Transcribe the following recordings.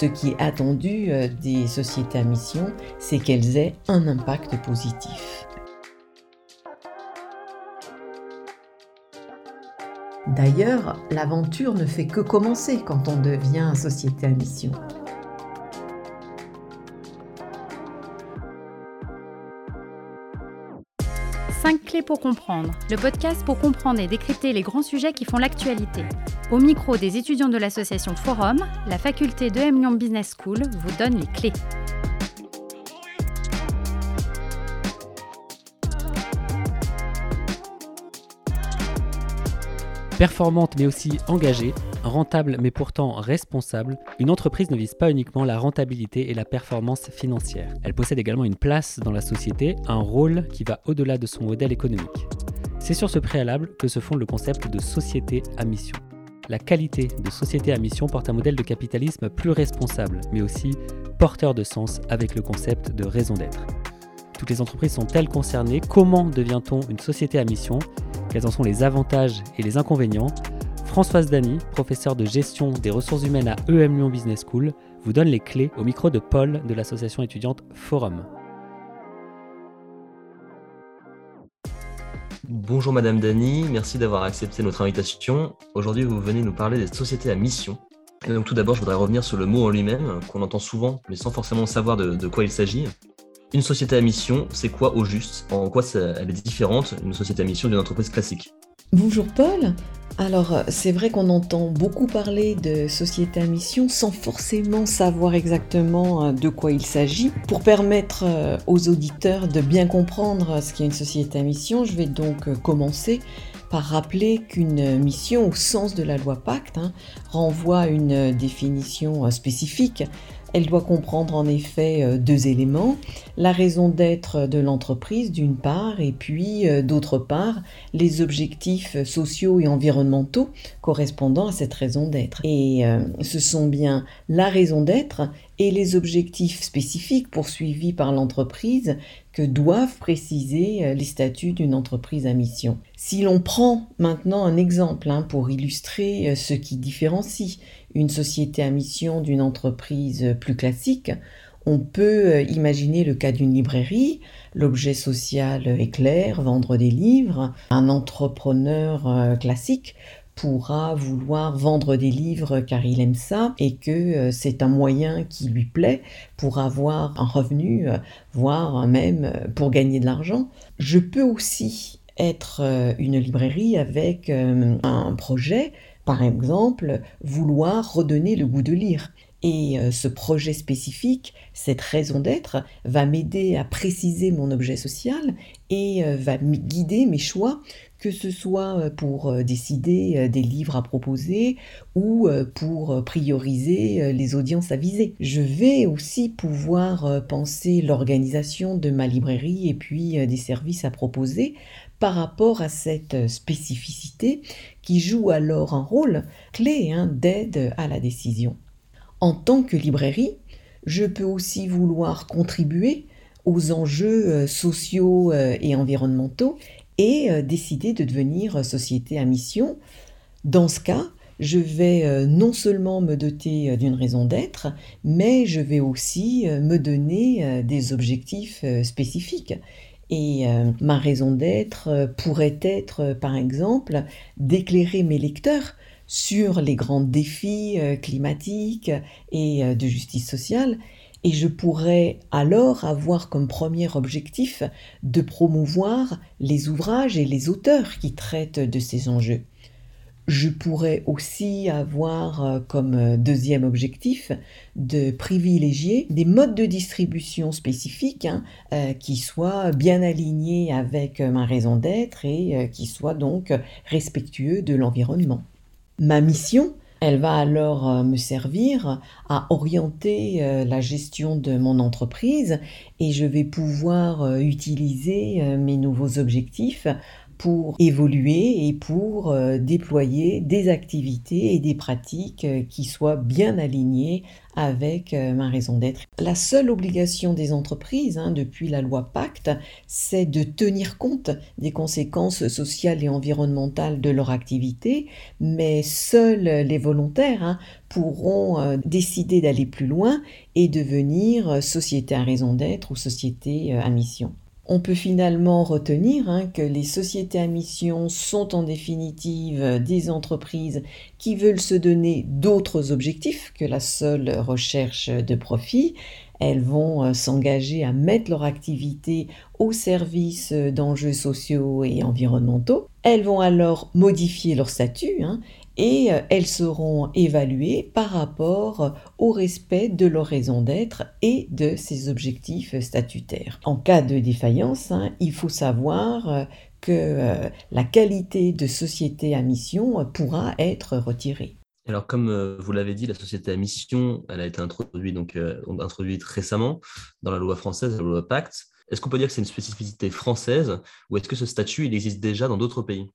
Ce qui est attendu des sociétés à mission, c'est qu'elles aient un impact positif. D'ailleurs, l'aventure ne fait que commencer quand on devient société à mission. 5 clés pour comprendre, le podcast pour comprendre et décrypter les grands sujets qui font l'actualité. Au micro des étudiants de l'association Forum, la faculté de M Lyon Business School vous donne les clés. Performante mais aussi engagée, rentable mais pourtant responsable, une entreprise ne vise pas uniquement la rentabilité et la performance financière. Elle possède également une place dans la société, un rôle qui va au-delà de son modèle économique. C'est sur ce préalable que se fonde le concept de société à mission. La qualité de société à mission porte un modèle de capitalisme plus responsable, mais aussi porteur de sens avec le concept de raison d'être. Toutes les entreprises sont-elles concernées Comment devient-on une société à mission quels en sont les avantages et les inconvénients Françoise Dany, professeure de gestion des ressources humaines à EM Lyon Business School, vous donne les clés au micro de Paul de l'association étudiante Forum. Bonjour Madame Dany, merci d'avoir accepté notre invitation. Aujourd'hui, vous venez nous parler des sociétés à mission. tout d'abord, je voudrais revenir sur le mot en lui-même, qu'on entend souvent, mais sans forcément savoir de quoi il s'agit. Une société à mission, c'est quoi au juste? En quoi elle est différente, une société à mission, d'une entreprise classique? Bonjour Paul. Alors, c'est vrai qu'on entend beaucoup parler de société à mission sans forcément savoir exactement euh, de quoi il s'agit. Pour permettre euh, aux auditeurs de bien comprendre ce qu'est une société à mission, je vais donc euh, commencer par rappeler qu'une mission au sens de la loi Pacte hein, renvoie à une définition spécifique elle doit comprendre en effet euh, deux éléments, la raison d'être de l'entreprise d'une part et puis euh, d'autre part les objectifs sociaux et environnementaux correspondant à cette raison d'être. Et euh, ce sont bien la raison d'être et les objectifs spécifiques poursuivis par l'entreprise que doivent préciser les statuts d'une entreprise à mission. Si l'on prend maintenant un exemple hein, pour illustrer ce qui différencie une société à mission d'une entreprise plus classique, on peut euh, imaginer le cas d'une librairie. L'objet social est clair, vendre des livres. Un entrepreneur euh, classique pourra vouloir vendre des livres car il aime ça et que euh, c'est un moyen qui lui plaît pour avoir un revenu, voire même pour gagner de l'argent. Je peux aussi être une librairie avec un projet par exemple, vouloir redonner le goût de lire. Et euh, ce projet spécifique, cette raison d'être, va m'aider à préciser mon objet social et euh, va guider mes choix, que ce soit euh, pour décider des livres à proposer ou pour prioriser les audiences à viser. Je vais aussi pouvoir penser l'organisation de ma librairie et puis des services à proposer par rapport à cette spécificité joue alors un rôle clé hein, d'aide à la décision. En tant que librairie, je peux aussi vouloir contribuer aux enjeux euh, sociaux euh, et environnementaux et euh, décider de devenir société à mission. Dans ce cas, je vais non seulement me doter d'une raison d'être, mais je vais aussi me donner des objectifs spécifiques. Et euh, ma raison d'être euh, pourrait être, euh, par exemple, d'éclairer mes lecteurs sur les grands défis climatiques et de justice sociale, et je pourrais alors avoir comme premier objectif de promouvoir les ouvrages et les auteurs qui traitent de ces enjeux. Je pourrais aussi avoir euh, comme euh, deuxième objectif de privilégier des modes de distribution spécifiques hein, euh, qui soient bien alignés avec ma raison d'être et qui soient donc respectueux de l'environnement. Ma mission, elle va alors me servir à orienter la gestion de mon entreprise et je vais pouvoir utiliser mes nouveaux objectifs pour évoluer et pour euh, déployer des activités et des pratiques euh, qui soient bien alignées avec euh, ma raison d'être. La seule obligation des entreprises hein, depuis la loi Pacte, c'est de tenir compte des conséquences sociales et environnementales de leur activité, mais seuls les volontaires hein, pourront décider d'aller plus loin et devenir société à raison d'être ou société à mission. On peut finalement retenir hein, que les sociétés à mission sont en définitive des entreprises qui veulent se donner d'autres objectifs que la seule recherche de profit. Elles vont euh, s'engager à mettre leur activité au service d'enjeux sociaux et environnementaux. Elles vont alors modifier leur statut hein, et euh, elles seront évaluées par rapport au respect de leur raison d'être et de ses objectifs statutaires. En cas de défaillance, hein, il faut savoir euh, que euh, la qualité de société à mission pourra être retirée. Alors, comme vous l'avez dit, la société à mission, elle a été introduite, donc, introduite récemment dans la loi française, la loi Pacte. Est-ce qu'on peut dire que c'est une spécificité française ou est-ce que ce statut il existe déjà dans d'autres pays?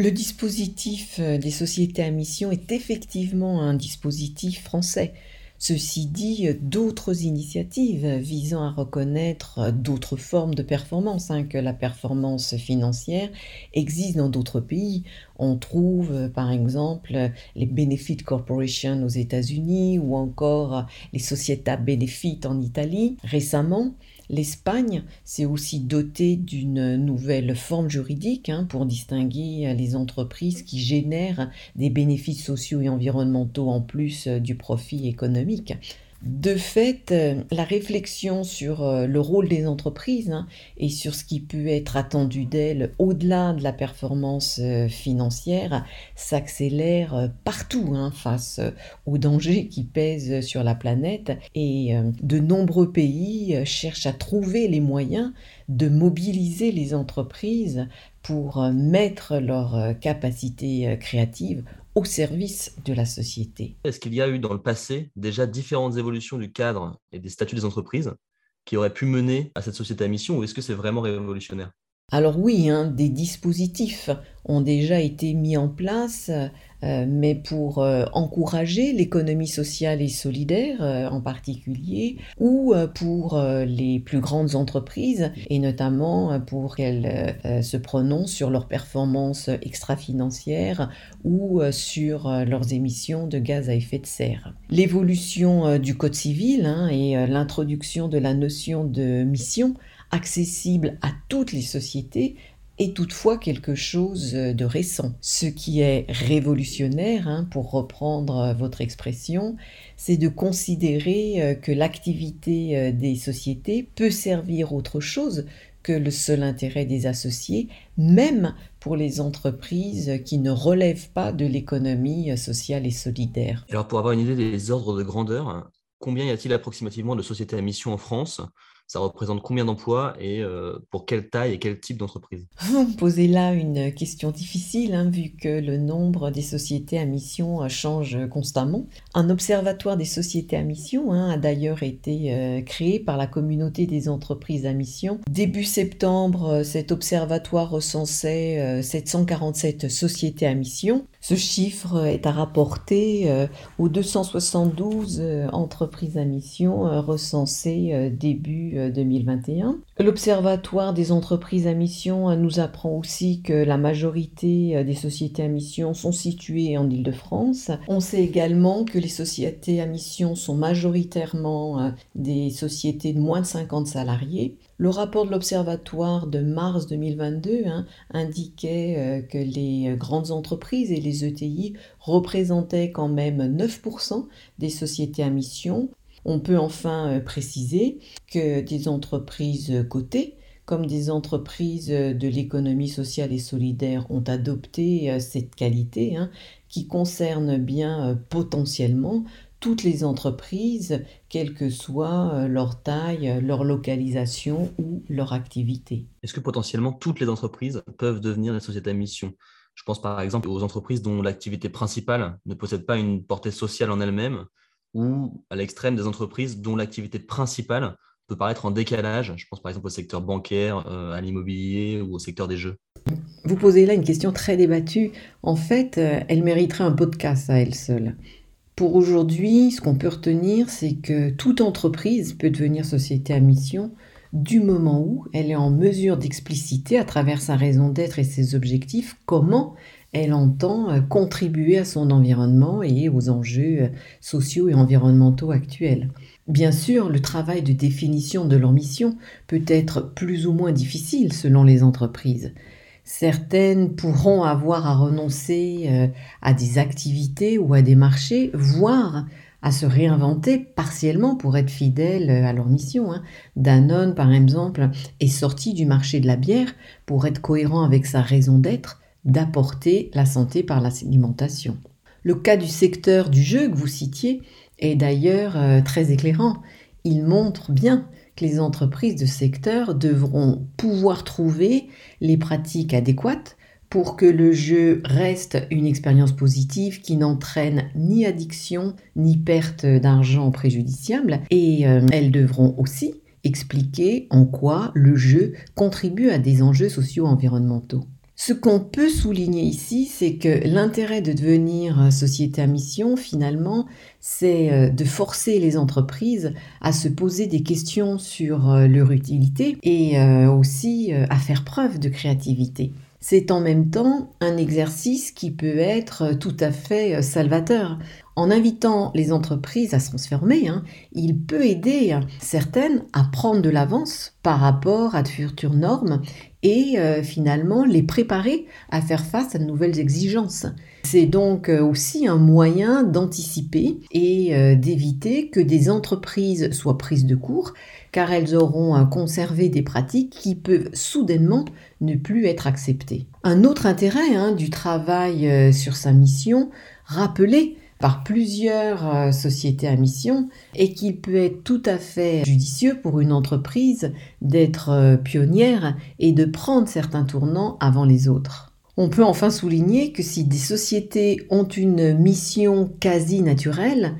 Le dispositif euh, des sociétés à mission est effectivement un dispositif français. Ceci dit, d'autres initiatives visant à reconnaître d'autres formes de performance hein, que la performance financière existent dans d'autres pays. On trouve par exemple les Benefit Corporation aux États-Unis ou encore les Società Benefit en Italie. Récemment, L'Espagne s'est aussi dotée d'une nouvelle forme juridique hein, pour distinguer les entreprises qui génèrent des bénéfices sociaux et environnementaux en plus du profit économique. De fait, euh, la réflexion sur euh, le rôle des entreprises hein, et sur ce qui peut être attendu d'elles au-delà de la performance euh, financière s'accélère partout hein, face aux dangers qui pèsent sur la planète. Et de nombreux pays cherchent à trouver les moyens de mobiliser les entreprises pour mettre leurs capacités créatives au service de la société. Est-ce qu'il y a eu dans le passé déjà différentes évolutions du cadre et des statuts des entreprises qui auraient pu mener à cette société à mission ou est-ce que c'est vraiment révolutionnaire? Alors oui, hein, des dispositifs ont déjà été mis en place, euh, mais pour euh, encourager l'économie sociale et solidaire euh, en particulier, ou pour les plus grandes entreprises, et notamment pour qu'elles se prononcent sur leurs performances extra-financières ou sur leurs émissions de gaz à effet de serre. L'évolution du Code civil hein, et l'introduction de la notion de mission accessible à toutes les sociétés est toutefois quelque chose de récent. Ce qui est révolutionnaire, hein, pour reprendre votre expression, c'est de considérer euh, que l'activité euh, des sociétés peut servir autre chose que le seul intérêt des associés, même pour les entreprises qui ne relèvent pas de l'économie sociale et solidaire. Alors pour avoir une idée des ordres de grandeur, combien y a-t-il approximativement de sociétés à mission en France? Ça représente combien d'emplois et euh, pour quelle taille et quel type d'entreprise? Vous me posez là une question difficile, hein, vu que le nombre des sociétés à mission euh, change constamment. Un observatoire des sociétés à mission hein, a d'ailleurs été euh, créé par la communauté des entreprises à mission. Début septembre, cet observatoire recensait 747 sociétés à mission. Ce chiffre est à rapporter aux 272 entreprises à mission recensées début 2021. L'Observatoire des entreprises à mission nous apprend aussi que la majorité des sociétés à mission sont situées en Ile-de-France. On sait également que les sociétés à mission sont majoritairement euh, des sociétés de moins de 50 salariés. Le rapport de l'Observatoire de mars 2022 hein, indiquait euh, que les grandes entreprises et les ETI représentaient quand même 9% des sociétés à mission, on peut enfin euh, préciser que des entreprises cotées, comme des entreprises de l'économie sociale et solidaire, ont adopté euh, cette qualité hein, qui concerne bien euh, potentiellement toutes les entreprises, quelle que soit leur taille, leur localisation ou leur activité. Est-ce que potentiellement toutes les entreprises peuvent devenir des sociétés à mission? Je pense par exemple aux entreprises dont l'activité principale ne possède pas une portée sociale en elle-même ou à l'extrême des entreprises dont l'activité principale peut paraître en décalage. Je pense par exemple au secteur bancaire, à l'immobilier ou au secteur des jeux. Vous posez là une question très débattue. En fait, elle mériterait un podcast à elle seule. Pour aujourd'hui, ce qu'on peut retenir, c'est que toute entreprise peut devenir société à mission du moment où elle est en mesure d'expliciter à travers sa raison d'être et ses objectifs comment elle entend euh, contribuer à son environnement et aux enjeux euh, sociaux et environnementaux actuels. Bien sûr, le travail de définition de leur mission peut être plus ou moins difficile selon les entreprises. Certaines pourront avoir à renoncer euh, à des activités ou à des marchés, voire à se réinventer partiellement pour être fidèles à leur mission. Hein. Danone, par exemple, est sorti du marché de la bière pour être cohérent avec sa raison d'être, d'apporter la santé par l'alimentation. Le cas du secteur du jeu que vous citiez est d'ailleurs euh, très éclairant. Il montre bien les entreprises de secteur devront pouvoir trouver les pratiques adéquates pour que le jeu reste une expérience positive qui n'entraîne ni addiction ni perte d'argent préjudiciable et euh, elles devront aussi expliquer en quoi le jeu contribue à des enjeux socio-environnementaux. Ce qu'on peut souligner ici, c'est que l'intérêt de devenir société à mission, finalement, c'est euh, de forcer les entreprises à se poser des questions sur euh, leur utilité et euh, aussi à faire preuve de créativité. C'est en même temps un exercice qui peut être tout à fait salvateur. En invitant les entreprises à se transformer, hein, il peut aider certaines à prendre de l'avance par rapport à de futures normes et euh, finalement les préparer à faire face à de nouvelles exigences. C'est donc euh, aussi un moyen d'anticiper et euh, d'éviter que des entreprises soient prises de court, car elles auront conservé des pratiques qui peuvent soudainement ne plus être acceptées. Un autre intérêt hein, du travail sur sa mission, rappeler par plusieurs euh, sociétés à mission et qu'il peut être tout à fait judicieux pour une entreprise d'être euh, pionnière et de prendre certains tournants avant les autres. On peut enfin souligner que si des sociétés ont une mission quasi naturelle,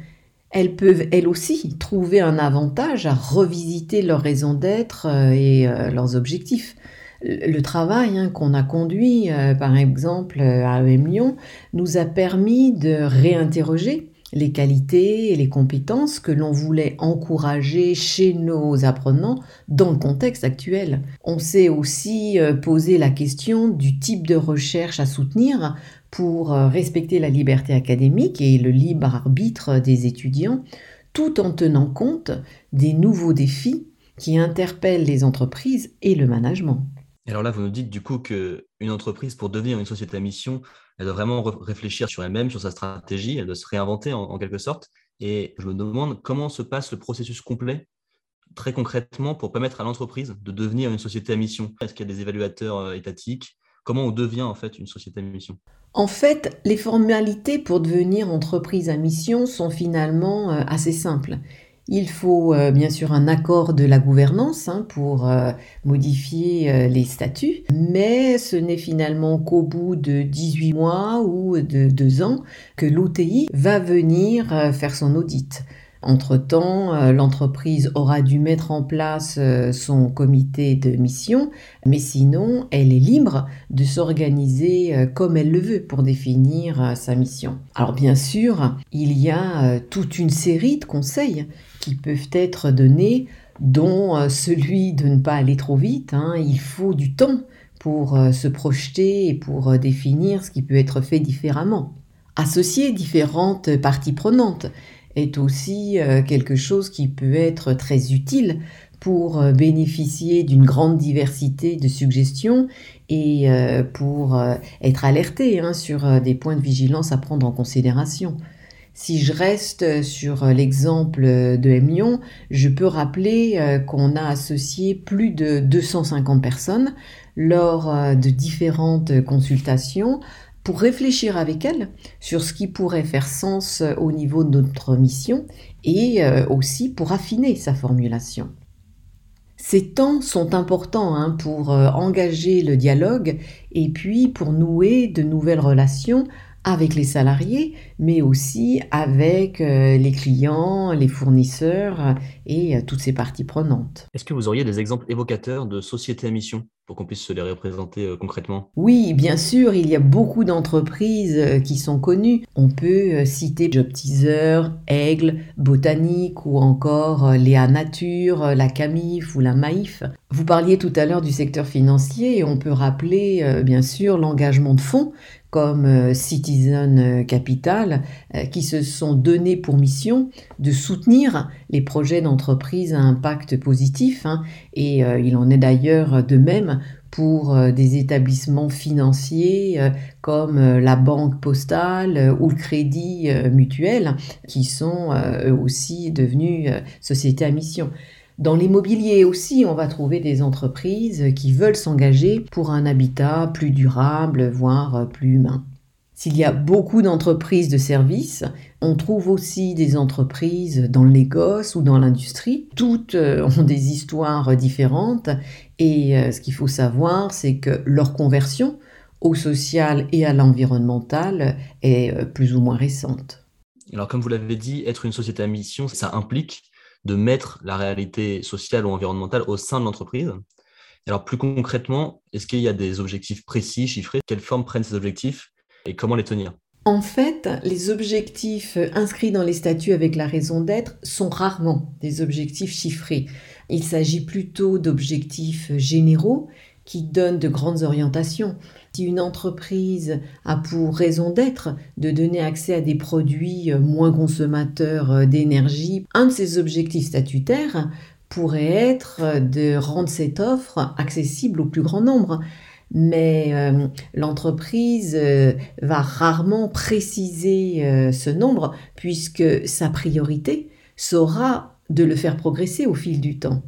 elles peuvent elles aussi trouver un avantage à revisiter leur raison d'être euh, et leurs objectifs le travail hein, qu'on a conduit, euh, par exemple, à EM Lyon, nous a permis de réinterroger les qualités et les compétences que l'on voulait encourager chez nos apprenants dans le contexte actuel. On s'est aussi euh, posé la question du type de recherche à soutenir pour euh, respecter la liberté académique et le libre arbitre des étudiants, tout en tenant compte des nouveaux défis qui interpellent les entreprises et le management alors là, vous nous dites du coup qu'une entreprise, pour devenir une société à mission, elle doit vraiment réfléchir sur elle-même, sur sa stratégie, elle doit se réinventer en, quelque sorte. Et je me demande comment se passe le processus complet, très concrètement, pour permettre à l'entreprise de devenir une société à mission? Est-ce qu'il y a des évaluateurs euh, étatiques? Comment on devient en fait une société à mission? En fait, les formalités pour devenir entreprise à mission sont finalement euh, assez simples. Il faut euh, bien sûr un accord de la gouvernance hein, pour euh, modifier euh, les statuts, mais ce n'est finalement qu'au bout de 18 mois ou de 2 ans que l'OTI va venir faire son audit. Entre-temps, euh, l'entreprise aura dû mettre en place euh, son comité de mission, mais sinon, elle est libre de s'organiser euh, comme elle le veut pour définir sa mission. Alors bien sûr, il y a toute une série de conseils qui peuvent être donnés, dont celui de ne pas aller trop vite. Hein. Il faut du temps pour se projeter et pour définir ce qui peut être fait différemment. Associer différentes parties prenantes est aussi euh, quelque chose qui peut être très utile pour euh, bénéficier d'une grande diversité de suggestions et euh, pour être alerté hein, sur des points de vigilance à prendre en considération. Si je reste sur l'exemple de M je peux rappeler qu'on a associé plus de 250 personnes lors de différentes consultations réfléchir avec elle sur ce qui pourrait faire sens euh, au niveau de notre mission et euh, aussi pour affiner sa formulation. Ces temps sont importants hein, pour euh, engager le dialogue et puis pour nouer de nouvelles relations avec les salariés, mais aussi avec euh, les clients, les fournisseurs et euh, toutes ces parties prenantes. Est-ce que vous auriez des exemples évocateurs de sociétés à mission pour qu'on puisse se les représenter euh, concrètement? Oui, bien sûr, il y a beaucoup d'entreprises qui sont connues. On peut citer Job Teaser, Aigle, Botanique ou encore Léa Nature, la Camif ou la Maïf. Vous parliez tout à l'heure du secteur financier et on peut rappeler bien sûr l'engagement de fonds comme euh, Citizen euh, Capital, euh, qui se sont donnés pour mission de soutenir les projets d'entreprise à impact positif. Hein. et il en est d'ailleurs de même pour des établissements financiers comme la banque postale ou le crédit mutuel, qui sont eux aussi devenus sociétés à mission. Dans l'immobilier aussi, on va trouver des entreprises qui veulent s'engager pour un habitat plus durable, voire plus humain. S'il y a beaucoup d'entreprises de services, on trouve aussi des entreprises dans le négoce ou dans l'industrie. Toutes euh, ont des histoires différentes et euh, ce qu'il faut savoir, c'est que leur conversion au social et à l'environnemental est euh, plus ou moins récente. Alors comme vous l'avez dit, être une société à mission, ça implique de mettre la réalité sociale ou environnementale au sein de l'entreprise. Alors plus concrètement, est-ce qu'il y a des objectifs précis, chiffrés? Quelle forme prennent ces objectifs et comment les tenir? En fait, les objectifs inscrits dans les statuts avec la raison d'être sont rarement des objectifs chiffrés. Il s'agit plutôt d'objectifs généraux qui donnent de grandes orientations. Si une entreprise a pour raison d'être de donner accès à des produits moins consommateurs d'énergie, un de ses objectifs statutaires pourrait être de rendre cette offre accessible au plus grand nombre. Mais euh, l'entreprise euh, va rarement préciser euh, ce nombre puisque sa priorité sera de le faire progresser au fil du temps.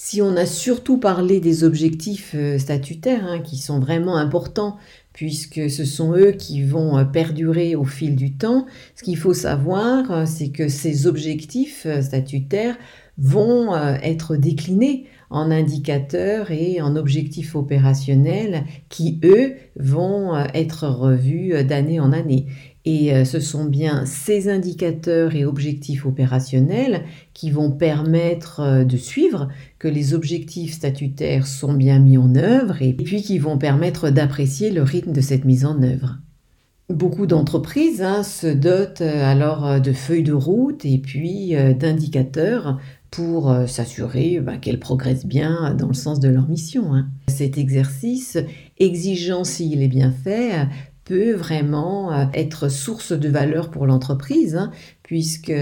Si on a surtout parlé des objectifs euh, statutaires, hein, qui sont vraiment importants, puisque ce sont eux qui vont euh, perdurer au fil du temps, ce qu'il faut savoir, euh, c'est que ces objectifs statutaires vont être déclinés en indicateurs et en objectifs opérationnels qui, eux, vont être revus d'année en année. Et euh, ce sont bien ces indicateurs et objectifs opérationnels qui vont permettre euh, de suivre que les objectifs statutaires sont bien mis en œuvre et puis qui vont permettre d'apprécier le rythme de cette mise en œuvre. Beaucoup d'entreprises hein, se dotent euh, alors de feuilles de route et puis d'indicateurs pour s'assurer bah, qu'elles progressent bien dans le sens de leur mission. Hein. Cet exercice, exigeant s'il est bien fait, peut vraiment euh, être source de valeur pour l'entreprise, hein, puisque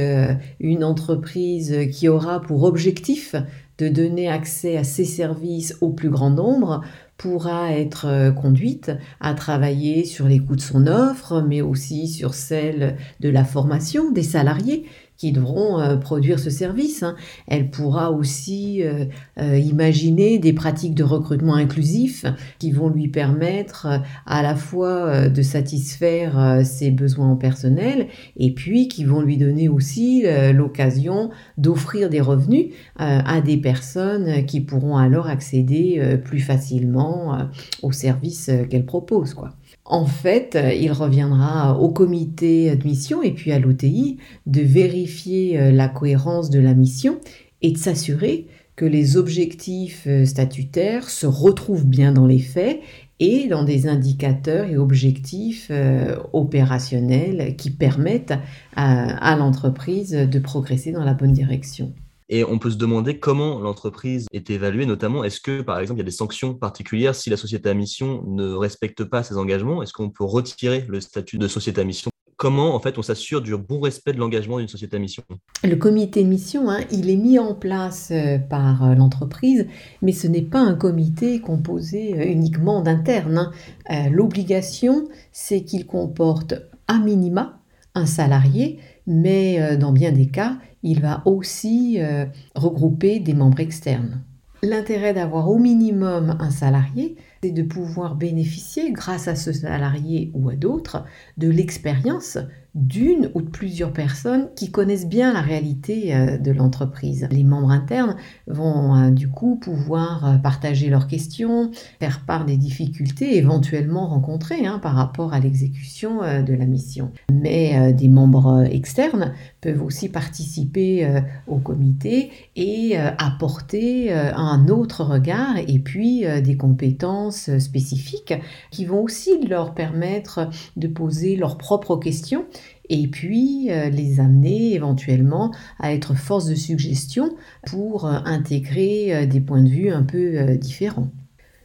une entreprise qui aura pour objectif de donner accès à ses services au plus grand nombre pourra être euh, conduite à travailler sur les coûts de son offre, mais aussi sur celle de la formation des salariés qui devront euh, produire ce service. Hein. Elle pourra aussi euh, euh, imaginer des pratiques de recrutement inclusif qui vont lui permettre à la fois de satisfaire ses besoins en personnel et puis qui vont lui donner aussi l'occasion d'offrir des revenus à des personnes qui pourront alors accéder plus facilement aux services qu'elle propose. Quoi. En fait, il reviendra au comité de mission et puis à l'OTI de vérifier euh, la cohérence de la mission et de s'assurer que les objectifs euh, statutaires se retrouvent bien dans les faits et dans des indicateurs et objectifs euh, opérationnels qui permettent à l'entreprise de progresser dans la bonne direction. Et on peut se demander comment l'entreprise est évaluée, notamment est-ce que, par exemple, il y a des sanctions particulières si la société à mission ne respecte pas ses engagements? Est-ce qu'on peut retirer le statut de société à mission? Comment, en fait, on s'assure du bon respect de l'engagement d'une société à mission? Le comité mission, hein, il est mis en place euh, par euh, l'entreprise, mais ce n'est pas un comité composé euh, uniquement d'internes. Hein. L'obligation, c'est qu'il comporte à minima un salarié, mais dans bien des cas, il va aussi euh, regrouper des membres externes. L'intérêt d'avoir au minimum un salarié, c'est de pouvoir bénéficier, grâce à ce salarié ou à d'autres, de l'expérience d'une ou de plusieurs personnes qui connaissent bien la réalité euh, de l'entreprise. Les membres internes vont euh, du coup pouvoir euh, partager leurs questions, faire part des difficultés éventuellement rencontrées hein, par rapport à l'exécution de la mission. Mais des membres externes peuvent aussi participer au comité et apporter un autre regard et puis des compétences spécifiques qui vont aussi leur permettre de poser leurs propres questions et puis euh, les amener éventuellement à être force de suggestion pour euh, intégrer euh, des points de vue un peu différents.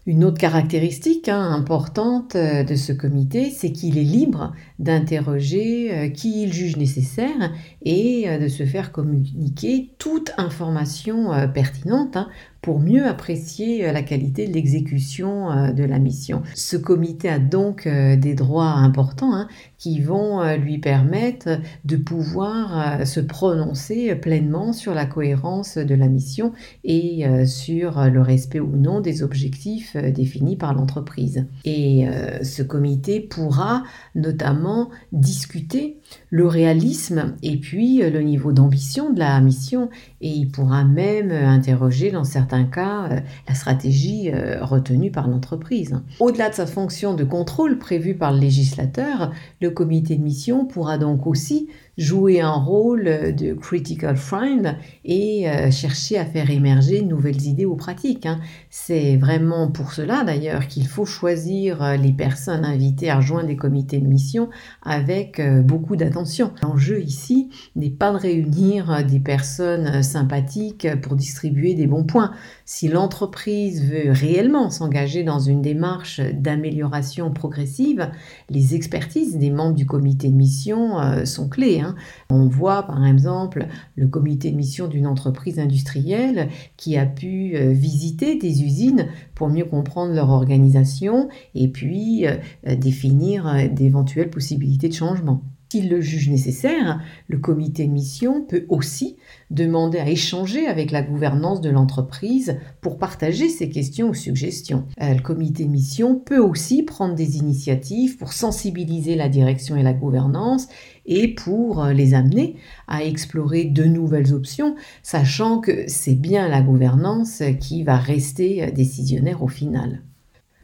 Une autre caractéristique hein, importante de ce comité, c'est qu'il est libre d'interroger qui il juge nécessaire et de se faire communiquer toute information pertinente hein, pour mieux apprécier euh, la qualité de l'exécution euh, de la mission. Ce comité a donc euh, des droits importants hein, qui vont lui permettre de pouvoir se prononcer pleinement sur la cohérence de la mission et sur le respect ou non des objectifs définis par l'entreprise. Et ce comité pourra notamment discuter le réalisme et puis le niveau d'ambition de la mission et il pourra même interroger dans certains cas euh, la stratégie euh, retenue par l'entreprise. Au-delà de sa fonction de contrôle prévue par le législateur, le comité de mission pourra donc aussi jouer un rôle de critical friend et euh, chercher à faire émerger de nouvelles idées ou pratiques. Hein. C'est vraiment pour cela d'ailleurs qu'il faut choisir euh, les personnes invitées à rejoindre les comités de mission avec euh, beaucoup d'attention. L'enjeu ici n'est pas de réunir des personnes sympathiques pour distribuer des bons points. Si l'entreprise veut réellement s'engager dans une démarche d'amélioration progressive, les expertises des membres du comité de mission sont clés. Hein. On voit par exemple le comité de mission d'une entreprise industrielle qui a pu euh, visiter des usines pour mieux comprendre leur organisation et puis euh, définir euh, d'éventuelles possibilités de changement. S'il le juge nécessaire, le comité mission peut aussi demander à échanger avec la gouvernance de l'entreprise pour partager ses questions ou suggestions. Euh, le comité mission peut aussi prendre des initiatives pour sensibiliser la direction et la gouvernance et pour euh, les amener à explorer de nouvelles options, sachant que c'est bien la gouvernance qui va rester euh, décisionnaire au final.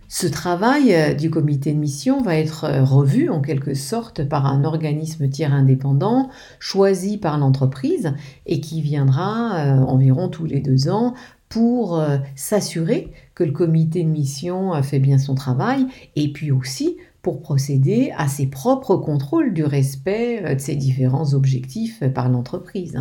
Ce travail euh, du comité de mission va être euh, revu en quelque sorte par un organisme tiers indépendant choisi par l'entreprise et qui viendra euh, environ tous les deux ans pour s'assurer que le comité de mission fait bien son travail et puis aussi pour procéder à ses propres contrôles du respect de ces différents objectifs par l'entreprise.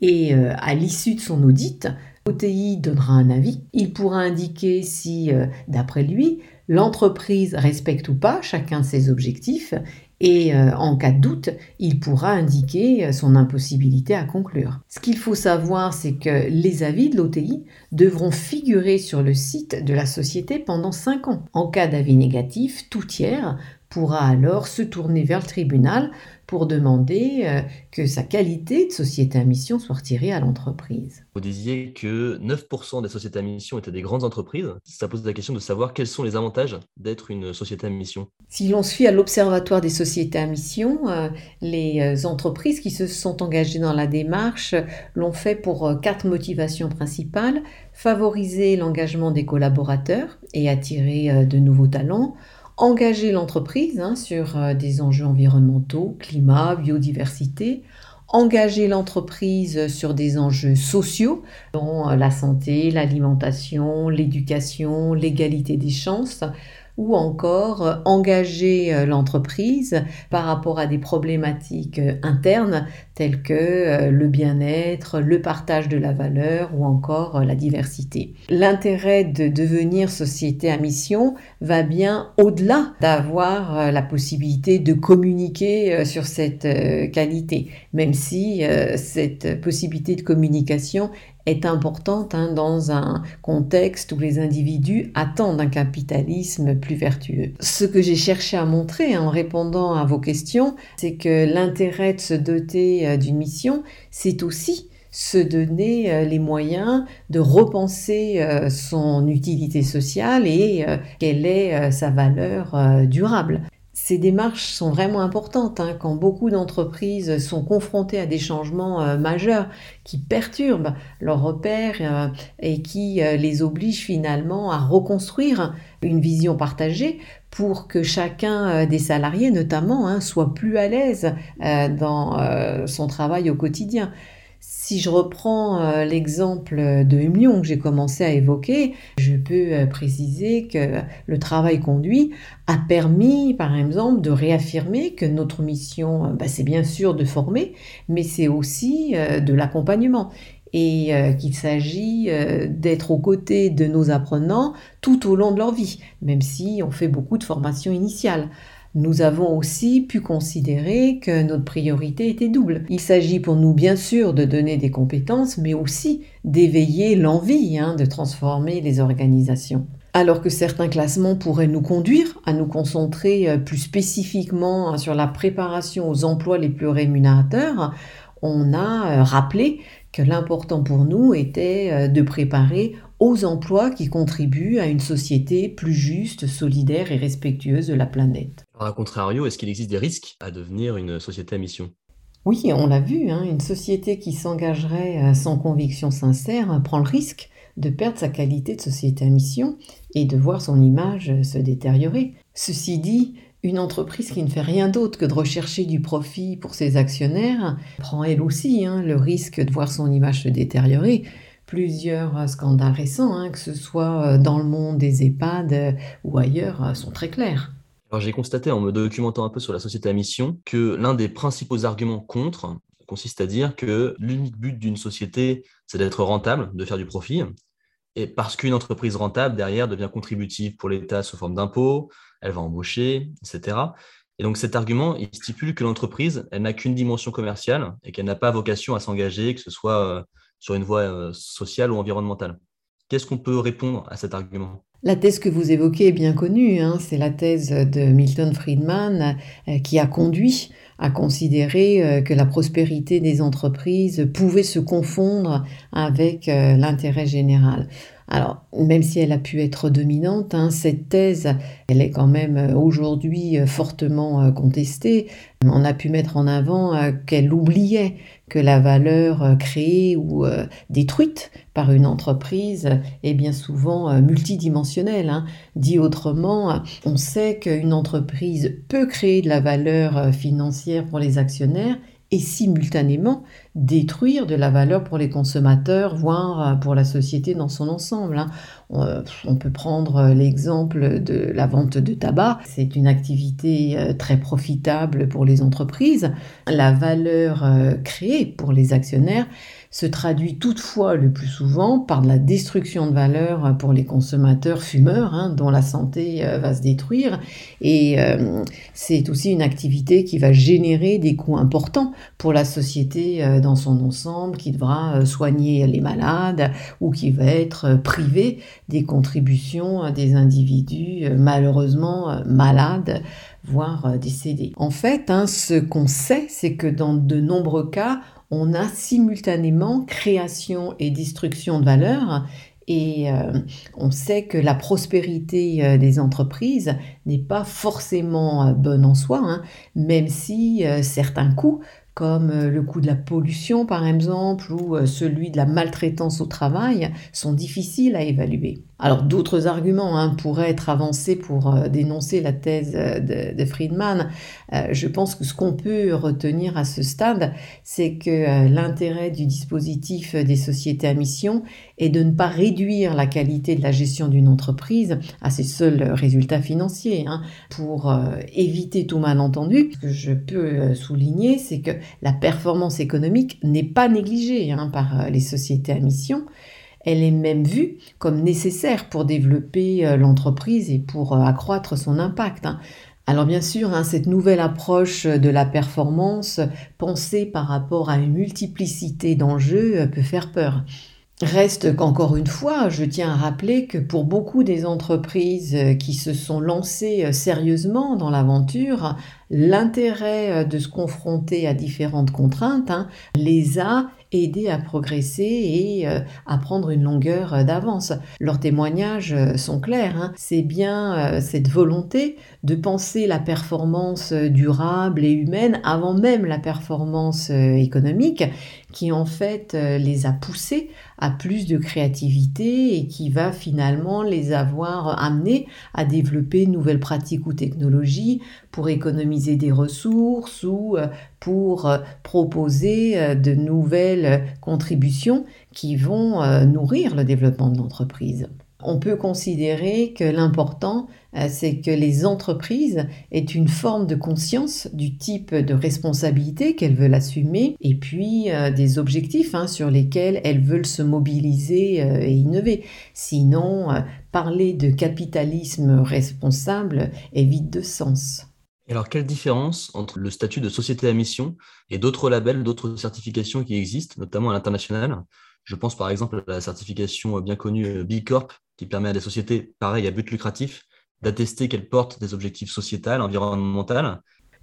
Et à l'issue de son audit, OTI donnera un avis. Il pourra indiquer si, euh, d'après lui, l'entreprise respecte ou pas chacun de ses objectifs et euh, en cas de doute, il pourra indiquer euh, son impossibilité à conclure. Ce qu'il faut savoir, c'est que les avis de l'OTI devront figurer sur le site de la société pendant 5 ans. En cas d'avis négatif, tout tiers pourra alors se tourner vers le tribunal pour demander euh, que sa qualité de société à mission soit retirée à l'entreprise. Vous disiez que 9% des sociétés à mission étaient des grandes entreprises. Ça pose la question de savoir quels sont les avantages d'être une société à mission. Si l'on suit à l'Observatoire des sociétés à mission, euh, les euh, entreprises qui se sont engagées dans la démarche l'ont fait pour quatre motivations principales. Favoriser l'engagement des collaborateurs et attirer de nouveaux talents engager l'entreprise hein, sur euh, des enjeux environnementaux, climat, biodiversité, engager l'entreprise sur des enjeux sociaux, dont euh, la santé, l'alimentation, l'éducation, l'égalité des chances, ou encore euh, engager euh, l'entreprise par rapport à des problématiques euh, internes telles que le bien-être, le partage de la valeur ou encore la diversité. L'intérêt de devenir société à mission va bien au-delà d'avoir la possibilité de communiquer sur cette qualité, même si cette possibilité de communication est importante hein, dans un contexte où les individus attendent un capitalisme plus vertueux. Ce que j'ai cherché à montrer en répondant à vos questions, c'est que l'intérêt de se doter euh, d'une mission, c'est aussi se donner les moyens de repenser son utilité sociale et quelle est sa valeur durable. Ces démarches sont vraiment importantes hein, quand beaucoup d'entreprises sont confrontées à des changements euh, majeurs qui perturbent leurs repères euh, et qui euh, les obligent finalement à reconstruire une vision partagée pour que chacun des salariés notamment hein, soit plus à l'aise dans son travail au quotidien. Si je reprends euh, l'exemple de Lyon que j'ai commencé à évoquer, je peux euh, préciser que le travail conduit a permis, par exemple, de réaffirmer que notre mission, euh, bah, c'est bien sûr de former, mais c'est aussi de l'accompagnement. Et qu'il s'agit d'être aux côtés de nos apprenants tout au long de leur vie, même si on fait beaucoup de formation initiale nous avons aussi pu considérer que notre priorité était double. Il s'agit pour nous bien sûr de donner des compétences, mais aussi d'éveiller l'envie hein, de transformer les organisations. Alors que certains classements pourraient nous conduire à nous concentrer euh, plus spécifiquement hein, sur la préparation aux emplois les plus rémunérateurs, on a euh, rappelé que l'important pour nous était euh, de préparer aux emplois qui contribuent à une société plus juste, solidaire et respectueuse de la planète. À contrario, est-ce qu'il existe des risques à devenir une société à mission? Oui, on l'a vu, hein, une société qui s'engagerait euh, sans conviction sincère prend le risque de perdre sa qualité de société à mission et de voir son image euh, se détériorer. Ceci dit, une entreprise qui ne fait rien d'autre que de rechercher du profit pour ses actionnaires prend elle aussi hein, le risque de voir son image se détériorer plusieurs euh, scandales récents, hein, que ce soit dans le monde des EHPAD ou ailleurs, sont très clairs. Alors j'ai constaté en me documentant un peu sur la société à mission que l'un des principaux arguments contre consiste à dire que l'unique but d'une société, c'est d'être rentable, de faire du profit. Et parce qu'une entreprise rentable, derrière, devient contributive pour l'État sous forme d'impôts, elle va embaucher, etc. Et donc cet argument, il stipule que l'entreprise, elle n'a qu'une dimension commerciale et qu'elle n'a pas vocation à s'engager, que ce soit euh, sur une voie euh, sociale ou environnementale. Qu'est-ce qu'on peut répondre à cet argument? La thèse que vous évoquez est bien connue, hein. c'est la thèse de Milton Friedman euh, qui a conduit à considérer euh, que la prospérité des entreprises pouvait se confondre avec euh, l'intérêt général. Alors, même si elle a pu être dominante, hein, cette thèse, elle est quand même euh, aujourd'hui euh, fortement euh, contestée. On a pu mettre en avant qu'elle oubliait que la valeur créée ou détruite par une entreprise est bien souvent multidimensionnelle. Hein. Dit autrement, on sait qu'une entreprise peut créer de la valeur financière pour les actionnaires et simultanément détruire de la valeur pour les consommateurs, voire euh, pour la société dans son ensemble. Hein. Euh, on peut prendre euh, l'exemple de la vente de tabac. C'est une activité très profitable pour les entreprises. La valeur créée pour les actionnaires se traduit toutefois le plus souvent par de la destruction de valeur pour les consommateurs fumeurs, hein, dont la santé euh, va se détruire. Et euh, c'est aussi une activité qui va générer des coûts importants pour la société euh, dans son ensemble, qui devra soigner les malades ou qui va être privée des contributions des individus malheureusement malades voire décédés. En fait, hein, ce qu'on sait, c'est que dans de nombreux cas, on a simultanément création et destruction de valeur. Et euh, on sait que la prospérité euh, des entreprises n'est pas forcément euh, bonne en soi, hein, même si certains coûts comme euh, le coût de la pollution par exemple ou euh, celui de la maltraitance au travail, sont difficiles à évaluer. Alors d'autres arguments hein, pourraient être avancés pour euh, dénoncer la thèse de, Friedman. je pense que ce qu'on peut retenir à ce stade, c'est que l'intérêt du dispositif des sociétés à mission est de ne pas réduire la qualité de la gestion d'une entreprise à ses seuls résultats financiers. Hein. Pour éviter tout malentendu, ce que je peux souligner, c'est que la performance économique n'est pas négligée hein, par euh, les sociétés à mission. Elle est même vue comme nécessaire pour développer euh, l'entreprise et pour euh, accroître son impact. Hein. Alors bien sûr, cette nouvelle approche de la performance, pensée par rapport à une multiplicité d'enjeux, peut faire peur. Reste qu'encore une fois, je tiens à rappeler que pour beaucoup des entreprises euh, qui se sont lancées euh, sérieusement dans l'aventure, l'intérêt euh, de se confronter à différentes contraintes hein, les a aider à progresser et à prendre une longueur d'avance. Leurs témoignages sont clairs, hein. c'est bien cette volonté de penser la performance durable et humaine avant même la performance économique qui en fait les a poussés à plus de créativité et qui va finalement les avoir amenés à développer nouvelles pratiques ou technologies pour économiser des ressources ou euh, pour euh, proposer euh, de nouvelles contributions qui vont nourrir le développement de l'entreprise. On peut considérer que l'important, euh, c'est que les entreprises aient une forme de conscience du type de responsabilité qu'elles veulent assumer et puis euh, des objectifs hein, sur lesquels elles veulent se mobiliser euh, et innover. Sinon, parler de capitalisme responsable est vide de sens. alors, quelle différence entre le statut de société à mission et d'autres labels, d'autres certifications qui existent, notamment à l'international? Je pense par exemple à la certification bien connue B Corp, qui permet à des sociétés, pareilles à but lucratif, d'attester qu'elles portent des objectifs sociétals, environnementaux.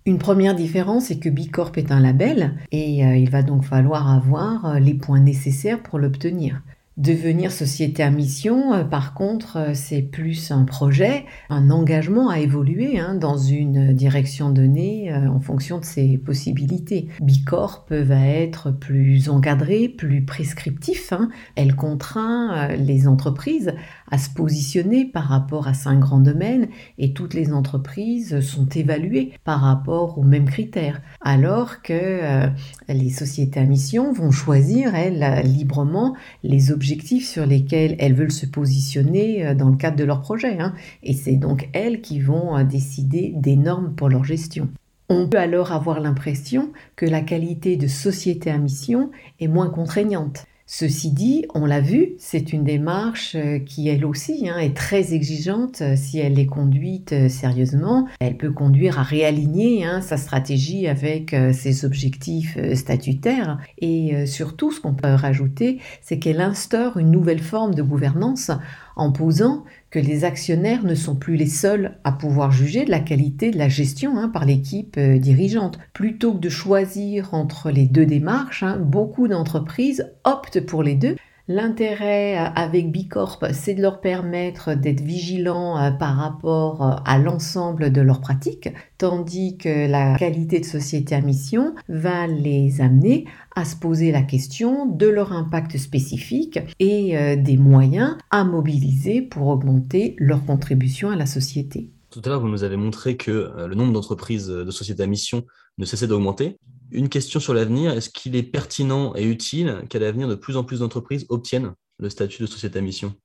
Une première différence, c'est que Bicorp est un label et euh, il va donc falloir avoir euh, les points nécessaires pour l'obtenir. Devenir société à mission, euh, par contre, euh, c'est plus un projet, un engagement à évoluer hein, dans une direction donnée euh, en fonction de ses possibilités. Bicorp va être plus encadré, plus prescriptif. Hein. Elle contraint les entreprises à se positionner par rapport à cinq grands domaines et toutes les entreprises sont évaluées par rapport aux mêmes critères. Alors que les sociétés à mission vont choisir, elles, librement les objectifs objectifs sur lesquels elles veulent se positionner euh, dans le cadre de leur projet. Hein. Et c'est donc elles qui vont euh, décider des normes pour leur gestion. On peut alors avoir l'impression que la qualité de société à mission est moins contraignante. Ceci dit, on l'a vu, c'est une démarche euh, qui elle aussi hein, est très exigeante euh, si elle est conduite euh, sérieusement. Elle peut conduire à réaligner hein, sa stratégie avec ses objectifs statutaires et surtout ce qu'on peut rajouter, c'est qu'elle instaure une nouvelle forme de gouvernance en posant que les actionnaires ne sont plus les seuls à pouvoir juger de la qualité de la gestion hein, par l'équipe euh, dirigeante. Plutôt que de choisir entre les deux démarches, hein, beaucoup d'entreprises optent pour les deux L'intérêt euh, avec Bicorp, c'est de leur permettre d'être vigilants euh, par rapport euh, à l'ensemble de leurs pratiques, tandis que la qualité de société à mission va les amener à se poser la question de leur impact spécifique et des moyens à mobiliser pour augmenter leur contribution à la société. Tout à l'heure, vous nous avez montré que le nombre d'entreprises de société à mission ne cessait d'augmenter. Une question sur l'avenir, est-ce qu'il est pertinent et utile qu'à l'avenir de plus en plus d'entreprises obtiennent le statut de société à mission?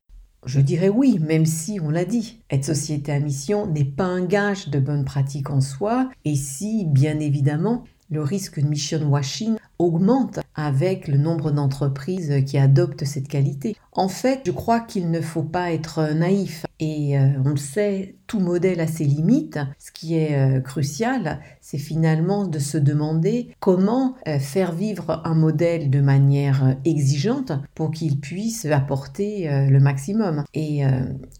Je dirais oui, même si on l'a dit, être société à mission n'est pas un gage de bonne pratique en soi, et si, bien évidemment, le risque de mission washing augmente avec le nombre d'entreprises qui adoptent cette qualité. En fait, je crois qu'il ne faut pas être naïf. Et euh, on le sait, tout modèle a ses limites. Ce qui est euh, crucial, c'est finalement de se demander comment euh, faire vivre un modèle de manière exigeante pour qu'il puisse apporter le maximum. Et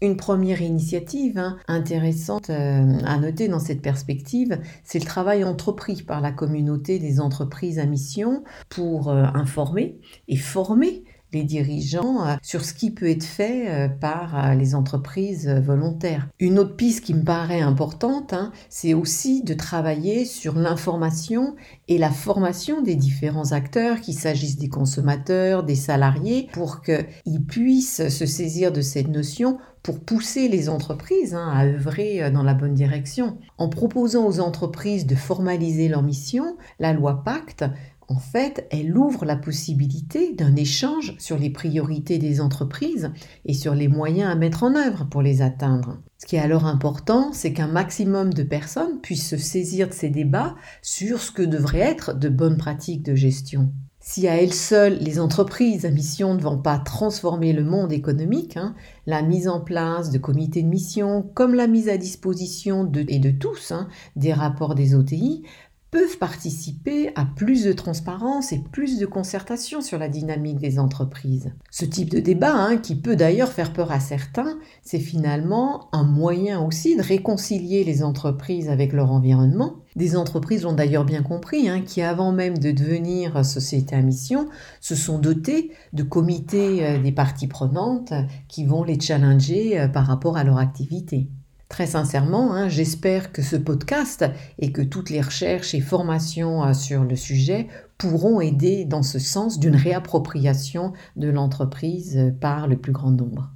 une première initiative hein, intéressante à noter dans cette perspective, c'est le travail entrepris par la communauté des entreprises à mission pour informer et former les dirigeants euh, sur ce qui peut être fait euh, par euh, les entreprises volontaires. Une autre piste qui me paraît importante, hein, c'est aussi de travailler sur l'information et la formation des différents acteurs, qu'il s'agisse des consommateurs, des salariés, pour qu'ils puissent se saisir de cette notion pour pousser les entreprises hein, à œuvrer dans la bonne direction. En proposant aux entreprises de formaliser leur mission, la loi Pacte en fait, elle ouvre la possibilité d'un échange sur les priorités des entreprises et sur les moyens à mettre en œuvre pour les atteindre. Ce qui est alors important, c'est qu'un maximum de personnes puissent se saisir de ces débats sur ce que devraient être de bonnes pratiques de gestion. Si à elles seules, les entreprises à mission ne vont pas transformer le monde économique, hein, la mise en place de comités de mission, comme la mise à disposition de, et de tous hein, des rapports des OTI, peuvent participer à plus de transparence et plus de concertation sur la dynamique des entreprises. Ce type de débat, hein, qui peut d'ailleurs faire peur à certains, c'est finalement un moyen aussi de réconcilier les entreprises avec leur environnement, Des entreprises l'ont d'ailleurs bien compris, hein, qui avant même de devenir société à mission, se sont dotées de comités euh, des parties prenantes qui vont les challenger euh, par rapport à leur activité. Très sincèrement, hein, j'espère que ce podcast et que toutes les recherches et formations euh, sur le sujet pourront aider dans ce sens d'une réappropriation de l'entreprise par le plus grand nombre.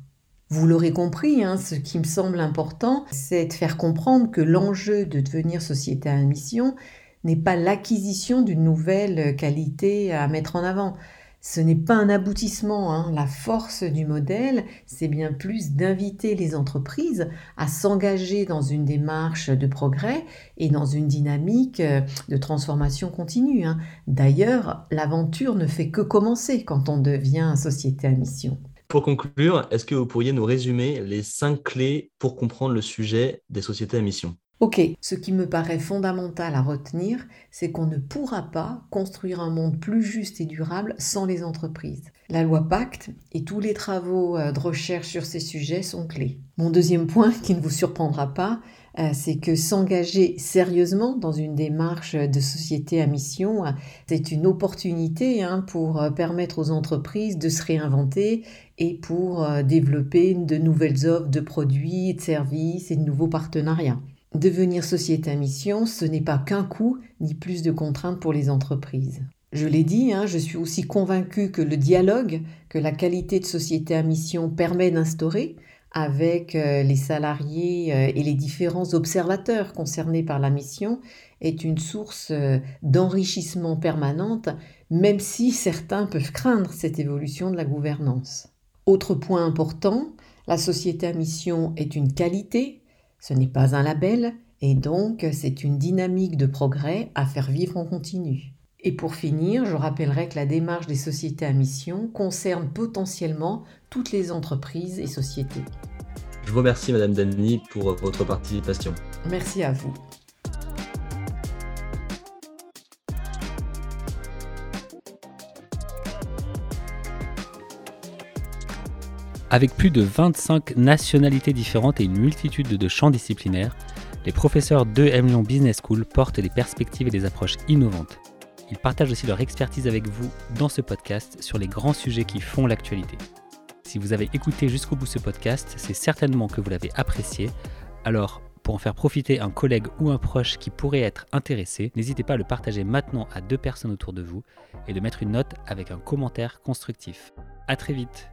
Vous l'aurez compris, hein, ce qui me semble important, c'est de faire comprendre que l'enjeu de devenir société à mission n'est pas l'acquisition d'une nouvelle qualité à mettre en avant. Ce n'est pas un aboutissement. Hein. La force du modèle, c'est bien plus d'inviter les entreprises à s'engager dans une démarche de progrès et dans une dynamique de transformation continue. Hein. D'ailleurs, l'aventure ne fait que commencer quand on devient société à mission. Pour conclure, est-ce que vous pourriez nous résumer les cinq clés pour comprendre le sujet des sociétés à mission? Ok, ce qui me paraît fondamental à retenir, c'est qu'on ne pourra pas construire un monde plus juste et durable sans les entreprises. La loi Pacte et tous les travaux euh, de recherche sur ces sujets sont clés. Mon deuxième point, qui ne vous surprendra pas, euh, c'est que s'engager sérieusement dans une démarche de société à mission, euh, c'est une opportunité hein, pour permettre aux entreprises de se réinventer et pour développer de nouvelles offres de produits, de services et de nouveaux partenariats. Devenir société à mission, ce n'est pas qu'un coût ni plus de contraintes pour les entreprises. Je l'ai dit, hein, je suis aussi convaincue que le dialogue que la qualité de société à mission permet d'instaurer avec euh, les salariés euh, et les différents observateurs concernés par la mission est une source euh, d'enrichissement permanente, même si certains peuvent craindre cette évolution de la gouvernance. Autre point important, la société à mission est une qualité, ce n'est pas un label, et donc c'est une dynamique de progrès à faire vivre en continu. Et pour finir, je rappellerai que la démarche des sociétés à mission concerne potentiellement toutes les entreprises et sociétés. Je vous remercie, Madame Dany, pour votre participation. Merci à vous. Avec plus de 25 nationalités différentes et une multitude de champs disciplinaires, les professeurs de M Business School portent des perspectives et des approches innovantes. Ils partagent aussi leur expertise avec vous dans ce podcast sur les grands sujets qui font l'actualité. Si vous avez écouté jusqu'au bout ce podcast, c'est certainement que vous l'avez apprécié. Alors, pour en faire profiter un collègue ou un proche qui pourrait être intéressé, n'hésitez pas à le partager maintenant à deux personnes autour de vous et de mettre une note avec un commentaire constructif. A très vite